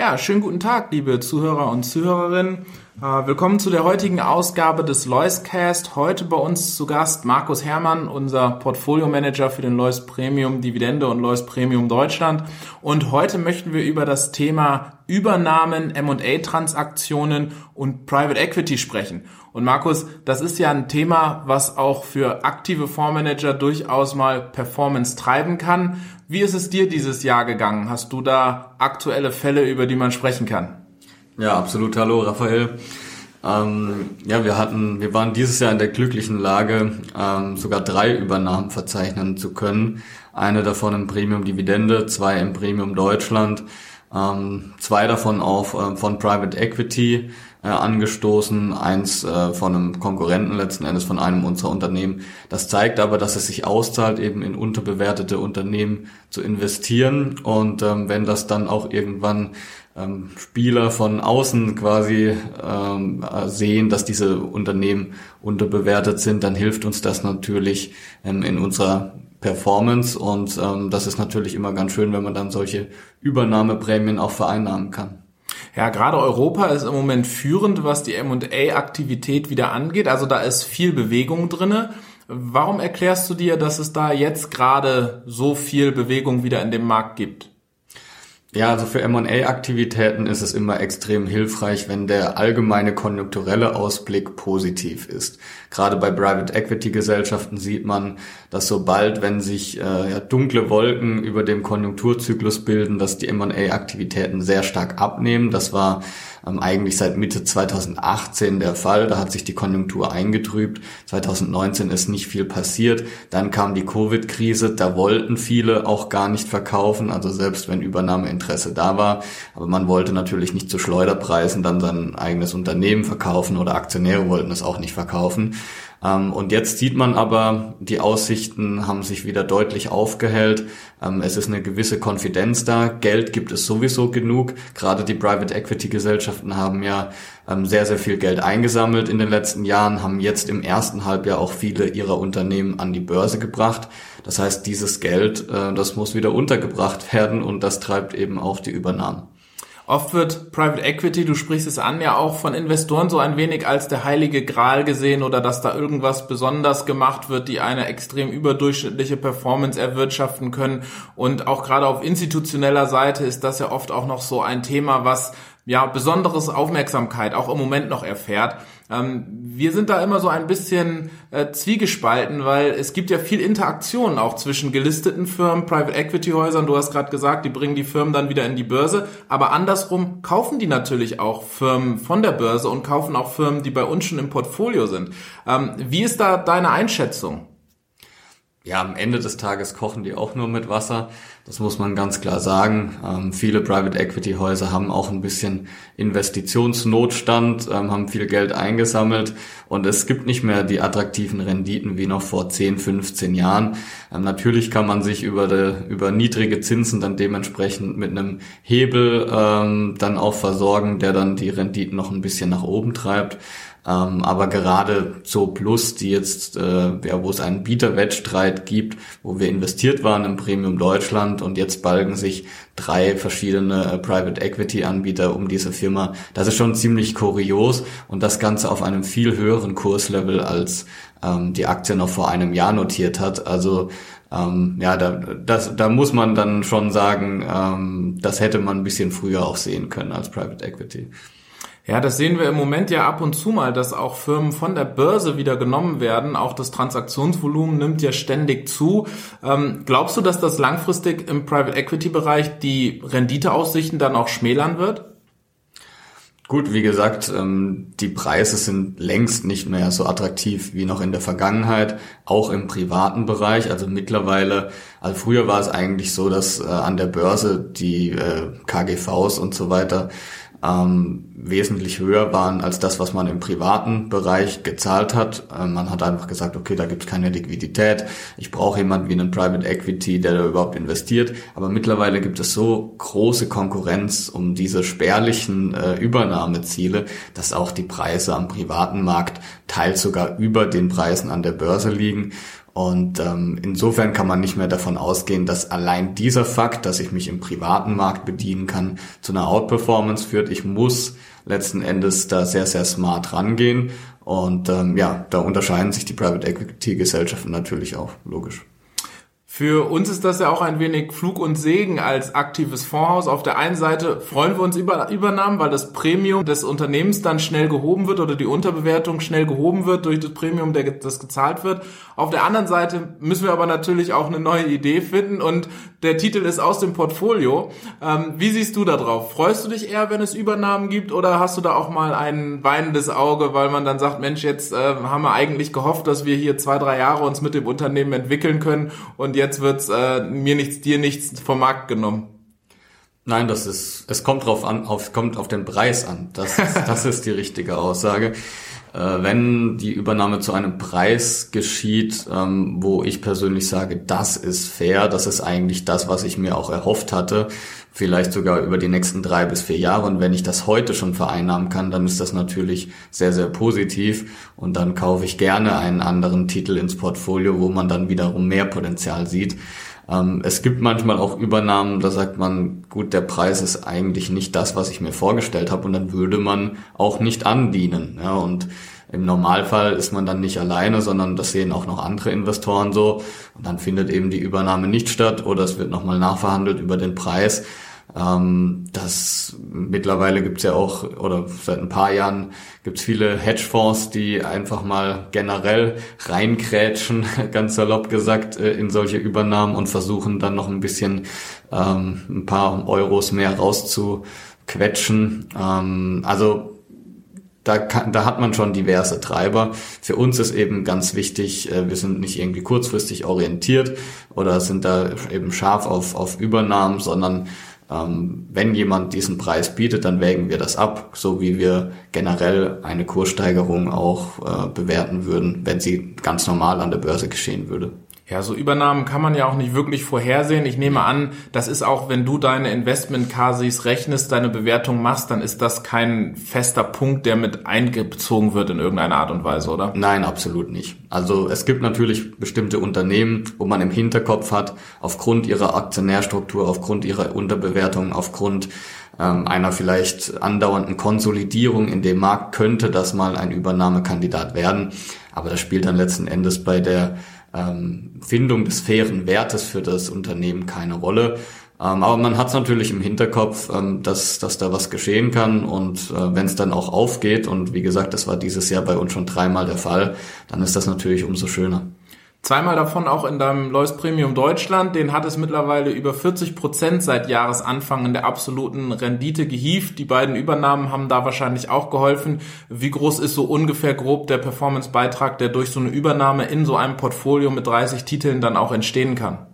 Ja, schönen guten Tag, liebe Zuhörer und Zuhörerinnen. Äh, willkommen zu der heutigen Ausgabe des Loiscast. Heute bei uns zu Gast Markus Herrmann, unser Portfolio Manager für den Lois Premium Dividende und Lois Premium Deutschland. Und heute möchten wir über das Thema Übernahmen, M&A-Transaktionen und Private Equity sprechen. Und Markus, das ist ja ein Thema, was auch für aktive Fondsmanager durchaus mal Performance treiben kann. Wie ist es dir dieses Jahr gegangen? Hast du da aktuelle Fälle, über die man sprechen kann? Ja, absolut. Hallo, Raphael. Ähm, ja, wir hatten, wir waren dieses Jahr in der glücklichen Lage, ähm, sogar drei Übernahmen verzeichnen zu können. Eine davon im Premium Dividende, zwei im Premium Deutschland, ähm, zwei davon auch äh, von Private Equity äh, angestoßen, eins äh, von einem Konkurrenten letzten Endes von einem unserer Unternehmen. Das zeigt aber, dass es sich auszahlt, eben in unterbewertete Unternehmen zu investieren und ähm, wenn das dann auch irgendwann ähm, Spieler von außen quasi ähm, sehen, dass diese Unternehmen unterbewertet sind, dann hilft uns das natürlich ähm, in unserer Performance und ähm, das ist natürlich immer ganz schön, wenn man dann solche Übernahmeprämien auch vereinnahmen kann. Ja, gerade Europa ist im Moment führend, was die M&A-Aktivität wieder angeht. Also da ist viel Bewegung drinne. Warum erklärst du dir, dass es da jetzt gerade so viel Bewegung wieder in dem Markt gibt? Ja, also für M&A-Aktivitäten ist es immer extrem hilfreich, wenn der allgemeine konjunkturelle Ausblick positiv ist. Gerade bei Private Equity Gesellschaften sieht man, dass sobald, wenn sich äh, ja, dunkle Wolken über dem Konjunkturzyklus bilden, dass die M&A-Aktivitäten sehr stark abnehmen. Das war ähm, eigentlich seit Mitte 2018 der Fall. Da hat sich die Konjunktur eingetrübt. 2019 ist nicht viel passiert. Dann kam die Covid-Krise. Da wollten viele auch gar nicht verkaufen, also selbst wenn Übernahmeinteresse da war. Aber man wollte natürlich nicht zu Schleuderpreisen dann sein eigenes Unternehmen verkaufen oder Aktionäre wollten es auch nicht verkaufen. Ähm, und jetzt sieht man aber, die Aussichten haben sich wieder deutlich aufgehellt. Ähm, es ist eine gewisse Konfidenz da. Geld gibt es sowieso genug. Gerade die Private Equity Gesellschaften haben ja ähm, sehr, sehr viel Geld eingesammelt in den letzten Jahren, haben jetzt im ersten Halbjahr auch viele ihrer Unternehmen an die Börse gebracht. Das heißt, dieses Geld, äh, das muss wieder untergebracht werden und das treibt eben auch die Übernahmen. Oft wird Private Equity, du sprichst es an, ja auch von Investoren so ein wenig als der heilige Gral gesehen oder dass da irgendwas besonders gemacht wird, die eine extrem überdurchschnittliche Performance erwirtschaften können. Und auch gerade auf institutioneller Seite ist das ja oft auch noch so ein Thema, was ja besonderes Aufmerksamkeit auch im Moment noch erfährt. Ähm, wir sind da immer so ein bisschen äh, zwiegespalten, weil es gibt ja viel Interaktion auch zwischen gelisteten Firmen, Private Equity Häusern. Du hast gerade gesagt, die bringen die Firmen dann wieder in die Börse, aber andersrum kaufen die natürlich auch Firmen von der Börse und kaufen auch Firmen, die bei uns schon im Portfolio sind. Ähm, wie ist da deine Einschätzung? Ja, am Ende des Tages kochen die auch nur mit Wasser. Das muss man ganz klar sagen. Ähm, viele Private Equity Häuser haben auch ein bisschen Investitionsnotstand, ähm, haben viel Geld eingesammelt und es gibt nicht mehr die attraktiven Renditen wie noch vor 10, 15 Jahren. Ähm, natürlich kann man sich über, de, über niedrige Zinsen dann dementsprechend mit einem Hebel ähm, dann auch versorgen, der dann die Renditen noch ein bisschen nach oben treibt. Ähm, aber gerade so Plus, die jetzt, äh, ja, wo es einen Bieterwettstreit gibt, wo wir investiert waren im Premium Deutschland und jetzt balgen sich drei verschiedene äh, Private Equity Anbieter um diese Firma. Das ist schon ziemlich kurios und das Ganze auf einem viel höheren Kurslevel als ähm, die Aktie noch vor einem Jahr notiert hat. Also ähm, ja, da, das, da muss man dann schon sagen, ähm, das hätte man ein bisschen früher auch sehen können als Private Equity. Ja, das sehen wir im Moment ja ab und zu mal, dass auch Firmen von der Börse wieder genommen werden. Auch das Transaktionsvolumen nimmt ja ständig zu. Ähm, glaubst du, dass das langfristig im Private Equity Bereich die Renditeaussichten dann auch schmälern wird? Gut, wie gesagt, ähm, die Preise sind längst nicht mehr so attraktiv wie noch in der Vergangenheit, auch im privaten Bereich. Also mittlerweile, also früher war es eigentlich so, dass äh, an der Börse die äh, KGVs und so weiter ähm, wesentlich höher waren als das, was man im privaten Bereich gezahlt hat. Ähm, man hat einfach gesagt, okay, da gibt es keine Liquidität. Ich brauche jemanden wie einen Private Equity, der da überhaupt investiert. Aber mittlerweile gibt es so große Konkurrenz um diese spärlichen äh, Übernahmeziele, dass auch die Preise am privaten Markt teils sogar über den Preisen an der Börse liegen. Und ähm, insofern kann man nicht mehr davon ausgehen, dass allein dieser Fakt, dass ich mich im privaten Markt bedienen kann, zu einer Outperformance führt. Ich muss letzten Endes da sehr, sehr smart rangehen. Und ähm, ja, da unterscheiden sich die Private Equity Gesellschaften natürlich auch, logisch. Für uns ist das ja auch ein wenig Flug und Segen als aktives Fondshaus. Auf der einen Seite freuen wir uns über Übernahmen, weil das Premium des Unternehmens dann schnell gehoben wird oder die Unterbewertung schnell gehoben wird durch das Premium, das gezahlt wird. Auf der anderen Seite müssen wir aber natürlich auch eine neue Idee finden und der Titel ist aus dem Portfolio. Ähm, wie siehst du da drauf? Freust du dich eher, wenn es Übernahmen gibt oder hast du da auch mal ein weinendes Auge, weil man dann sagt, Mensch, jetzt äh, haben wir eigentlich gehofft, dass wir hier zwei, drei Jahre uns mit dem Unternehmen entwickeln können und jetzt wird's äh, mir nichts, dir nichts vom Markt genommen. Nein, das ist, es kommt drauf an, auf, kommt auf den Preis an. Das ist, das ist die richtige Aussage. Äh, wenn die Übernahme zu einem Preis geschieht, ähm, wo ich persönlich sage, das ist fair, das ist eigentlich das, was ich mir auch erhofft hatte, vielleicht sogar über die nächsten drei bis vier Jahre. Und wenn ich das heute schon vereinnahmen kann, dann ist das natürlich sehr, sehr positiv. Und dann kaufe ich gerne einen anderen Titel ins Portfolio, wo man dann wiederum mehr Potenzial sieht. Ähm, es gibt manchmal auch Übernahmen, da sagt man, gut, der Preis ist eigentlich nicht das, was ich mir vorgestellt habe. Und dann würde man auch nicht andienen. Und im Normalfall ist man dann nicht alleine, sondern das sehen auch noch andere Investoren so. Und dann findet eben die Übernahme nicht statt oder es wird nochmal nachverhandelt über den Preis. Ähm, das mittlerweile gibt's ja auch, oder seit ein paar Jahren gibt's viele Hedgefonds, die einfach mal generell reinkrätschen, ganz salopp gesagt, äh, in solche Übernahmen und versuchen dann noch ein bisschen ähm, ein paar Euros mehr rauszuquetschen. Ähm, also da, kann, da hat man schon diverse Treiber. Für uns ist eben ganz wichtig, äh, wir sind nicht irgendwie kurzfristig orientiert oder sind da eben scharf auf, auf Übernahmen, sondern ähm, wenn jemand diesen Preis bietet, dann wägen wir das ab, so wie wir generell eine Kurssteigerung auch äh, bewerten würden, wenn sie ganz normal an der Börse geschehen würde. Ja, so Übernahmen kann man ja auch nicht wirklich vorhersehen. Ich nehme an, das ist auch, wenn du deine Investment-Cases rechnest, deine Bewertung machst, dann ist das kein fester Punkt, der mit eingezogen wird in irgendeiner Art und Weise, oder? Nein, absolut nicht. Also es gibt natürlich bestimmte Unternehmen, wo man im Hinterkopf hat, aufgrund ihrer Aktionärstruktur, aufgrund ihrer Unterbewertung, aufgrund ähm, einer vielleicht andauernden Konsolidierung in dem Markt könnte das mal ein Übernahmekandidat werden. Aber das spielt dann letzten Endes bei der ähm, Findung des fairen Wertes für das Unternehmen keine Rolle. Ähm, aber man hat es natürlich im Hinterkopf, ähm, dass, dass da was geschehen kann und äh, wenn es dann auch aufgeht, und wie gesagt, das war dieses Jahr bei uns schon dreimal der Fall, dann ist das natürlich umso schöner. Zweimal davon auch in deinem Lois Premium Deutschland. Den hat es mittlerweile über 40 Prozent seit Jahresanfang in der absoluten Rendite gehievt. Die beiden Übernahmen haben da wahrscheinlich auch geholfen. Wie groß ist so ungefähr grob der Performance-Beitrag, der durch so eine Übernahme in so einem Portfolio mit 30 Titeln dann auch entstehen kann?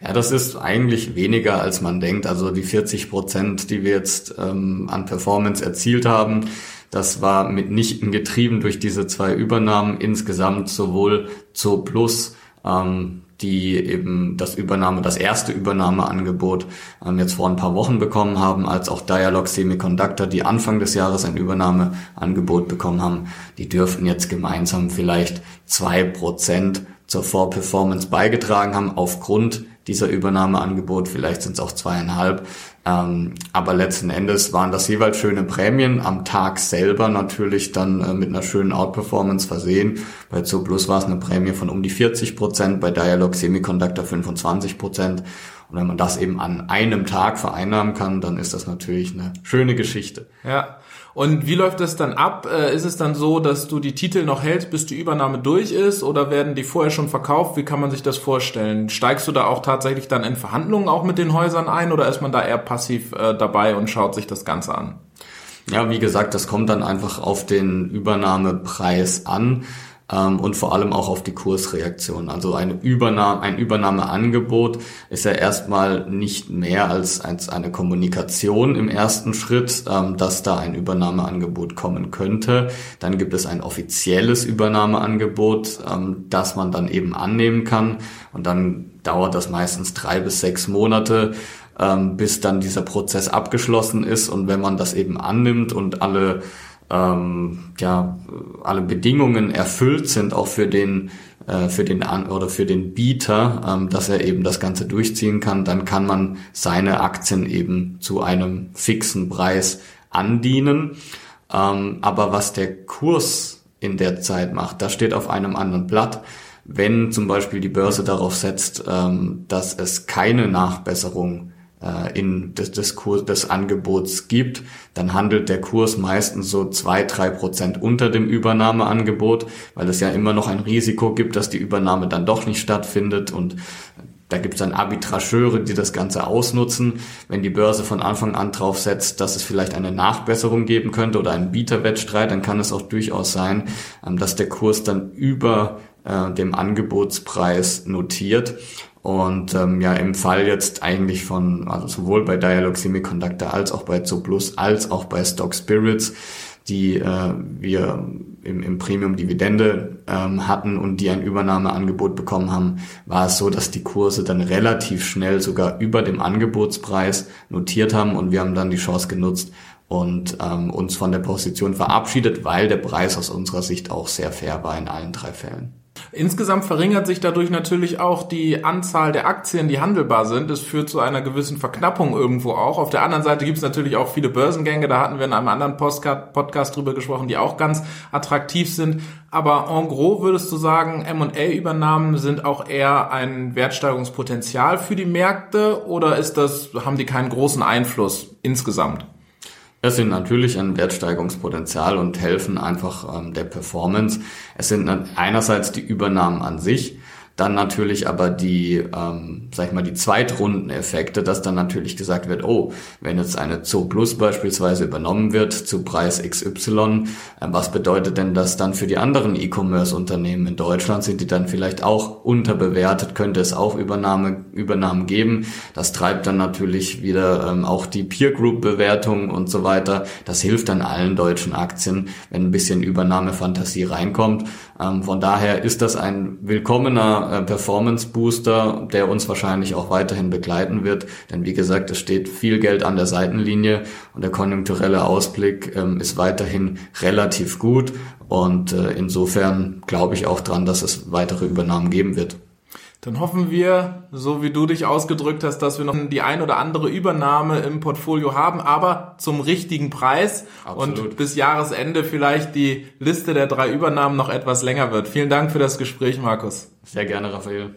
Ja, das ist eigentlich weniger, als man denkt. Also die 40 Prozent, die wir jetzt ähm, an Performance erzielt haben, das war mitnichten getrieben durch diese zwei Übernahmen insgesamt sowohl zur Plus, ähm, die eben das Übernahme, das erste Übernahmeangebot ähm, jetzt vor ein paar Wochen bekommen haben, als auch Dialog Semiconductor, die Anfang des Jahres ein Übernahmeangebot bekommen haben, die dürften jetzt gemeinsam vielleicht zwei Prozent zur Vorperformance beigetragen haben aufgrund dieser Übernahmeangebot. Vielleicht sind es auch zweieinhalb. Ähm, aber letzten Endes waren das jeweils schöne Prämien, am Tag selber natürlich dann äh, mit einer schönen Outperformance versehen. Bei Zooplus war es eine Prämie von um die 40 Prozent, bei Dialog Semiconductor 25 Prozent. Und wenn man das eben an einem Tag vereinnahmen kann, dann ist das natürlich eine schöne Geschichte. Ja. Und wie läuft das dann ab? Äh, ist es dann so, dass du die Titel noch hältst, bis die Übernahme durch ist oder werden die vorher schon verkauft? Wie kann man sich das vorstellen? Steigst du da auch tatsächlich dann in Verhandlungen auch mit den Häusern ein oder ist man da eher passiv äh, dabei und schaut sich das Ganze an? Ja, wie gesagt, das kommt dann einfach auf den Übernahmepreis an ähm, und vor allem auch auf die Kursreaktion. Also eine Übernahme, ein Übernahmeangebot ist ja erstmal nicht mehr als, als eine Kommunikation im ersten Schritt, ähm, dass da ein Übernahmeangebot kommen könnte. Dann gibt es ein offizielles Übernahmeangebot, ähm, das man dann eben annehmen kann und dann dauert das meistens drei bis sechs Monate ähm, bis dann dieser Prozess abgeschlossen ist und wenn man das eben annimmt und alle ähm, ja alle Bedingungen erfüllt sind, auch für den äh, für den An oder für den Bieter, ähm, dass er eben das Ganze durchziehen kann, dann kann man seine Aktien eben zu einem fixen Preis andienen. Ähm, aber was der Kurs in der Zeit macht, das steht auf einem anderen Blatt. Wenn zum Beispiel die Börse darauf setzt, ähm, dass es keine Nachbesserung äh, in des, des, Kurs, des Angebots gibt, dann handelt der Kurs meistens so zwei, drei Prozent unter dem Übernahmeangebot, weil es ja immer noch ein Risiko gibt, dass die Übernahme dann doch nicht stattfindet und da gibt es dann Arbitrageure, die das Ganze ausnutzen. Wenn die Börse von Anfang an drauf setzt, dass es vielleicht eine Nachbesserung geben könnte oder einen Bieterwettstreit, dann kann es auch durchaus sein, ähm, dass der Kurs dann über äh, dem Angebotspreis notiert. Und ähm, ja, im Fall jetzt eigentlich von, also sowohl bei Dialog Semiconductor als auch bei Zooplus als auch bei Stock Spirits, die äh, wir im, im Premium Dividende ähm, hatten und die ein Übernahmeangebot bekommen haben, war es so, dass die Kurse dann relativ schnell sogar über dem Angebotspreis notiert haben und wir haben dann die Chance genutzt und ähm, uns von der Position verabschiedet, weil der Preis aus unserer Sicht auch sehr fair war in allen drei Fällen. Insgesamt verringert sich dadurch natürlich auch die Anzahl der Aktien, die handelbar sind. Es führt zu einer gewissen Verknappung irgendwo auch. Auf der anderen Seite gibt es natürlich auch viele Börsengänge. Da hatten wir in einem anderen Podcast drüber gesprochen, die auch ganz attraktiv sind. Aber en gros würdest du sagen, M&A-Übernahmen sind auch eher ein Wertsteigerungspotenzial für die Märkte oder ist das, haben die keinen großen Einfluss insgesamt? Es sind natürlich ein Wertsteigerungspotenzial und helfen einfach ähm, der Performance. Es sind einerseits die Übernahmen an sich, dann natürlich aber die, ähm, sag ich mal, die Zweitrundeneffekte, dass dann natürlich gesagt wird, oh, wenn jetzt eine Zoo Plus beispielsweise übernommen wird zu Preis XY, äh, was bedeutet denn das dann für die anderen E-Commerce-Unternehmen in Deutschland? Sind die dann vielleicht auch unterbewertet? Könnte es auch Übernahme, Übernahmen geben? Das treibt dann natürlich wieder ähm, auch die Peer Group Bewertung und so weiter. Das hilft dann allen deutschen Aktien, wenn ein bisschen Übernahmefantasie reinkommt. Ähm, von daher ist das ein willkommener äh, Performance Booster, der uns wahrscheinlich auch weiterhin begleiten wird. Denn wie gesagt, es steht viel Geld an der Seitenlinie und der konjunkturelle Ausblick ähm, ist weiterhin relativ gut. Und äh, insofern glaube ich auch dran, dass es weitere Übernahmen geben wird. Dann hoffen wir, so wie du dich ausgedrückt hast, dass wir noch die ein oder andere Übernahme im Portfolio haben, aber zum richtigen Preis Absolut. und bis Jahresende vielleicht die Liste der drei Übernahmen noch etwas länger wird. Vielen Dank für das Gespräch, Markus. Sehr gerne, Raphael.